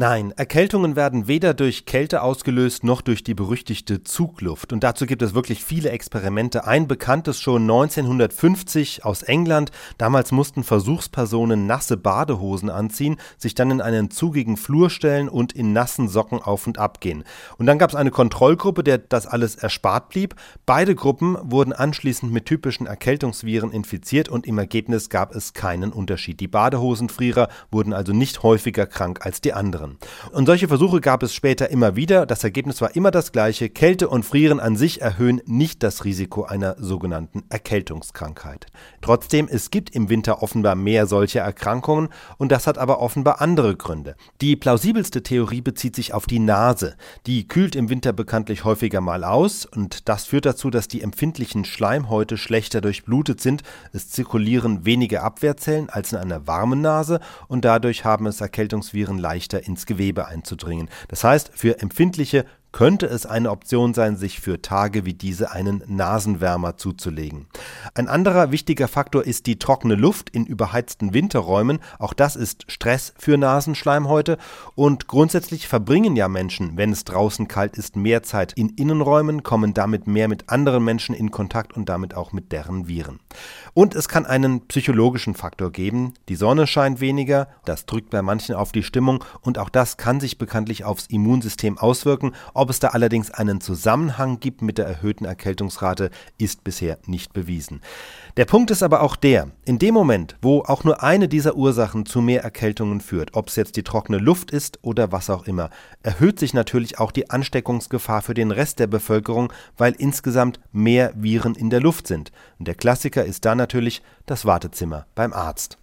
Nein, Erkältungen werden weder durch Kälte ausgelöst noch durch die berüchtigte Zugluft. Und dazu gibt es wirklich viele Experimente. Ein bekanntes schon 1950 aus England. Damals mussten Versuchspersonen nasse Badehosen anziehen, sich dann in einen zugigen Flur stellen und in nassen Socken auf und ab gehen. Und dann gab es eine Kontrollgruppe, der das alles erspart blieb. Beide Gruppen wurden anschließend mit typischen Erkältungsviren infiziert und im Ergebnis gab es keinen Unterschied. Die Badehosenfrierer wurden also nicht häufiger krank als die anderen. Jahren. Und solche Versuche gab es später immer wieder. Das Ergebnis war immer das gleiche. Kälte und Frieren an sich erhöhen nicht das Risiko einer sogenannten Erkältungskrankheit. Trotzdem, es gibt im Winter offenbar mehr solcher Erkrankungen und das hat aber offenbar andere Gründe. Die plausibelste Theorie bezieht sich auf die Nase. Die kühlt im Winter bekanntlich häufiger mal aus und das führt dazu, dass die empfindlichen Schleimhäute schlechter durchblutet sind. Es zirkulieren weniger Abwehrzellen als in einer warmen Nase und dadurch haben es Erkältungsviren leichter ins Gewebe einzudringen. Das heißt, für empfindliche könnte es eine Option sein, sich für Tage wie diese einen Nasenwärmer zuzulegen. Ein anderer wichtiger Faktor ist die trockene Luft in überheizten Winterräumen. Auch das ist Stress für Nasenschleimhäute. Und grundsätzlich verbringen ja Menschen, wenn es draußen kalt ist, mehr Zeit in Innenräumen, kommen damit mehr mit anderen Menschen in Kontakt und damit auch mit deren Viren. Und es kann einen psychologischen Faktor geben. Die Sonne scheint weniger, das drückt bei manchen auf die Stimmung und auch das kann sich bekanntlich aufs Immunsystem auswirken. Ob es da allerdings einen Zusammenhang gibt mit der erhöhten Erkältungsrate, ist bisher nicht bewiesen. Der Punkt ist aber auch der, in dem Moment, wo auch nur eine dieser Ursachen zu mehr Erkältungen führt, ob es jetzt die trockene Luft ist oder was auch immer, erhöht sich natürlich auch die Ansteckungsgefahr für den Rest der Bevölkerung, weil insgesamt mehr Viren in der Luft sind. Und der Klassiker ist da natürlich das Wartezimmer beim Arzt.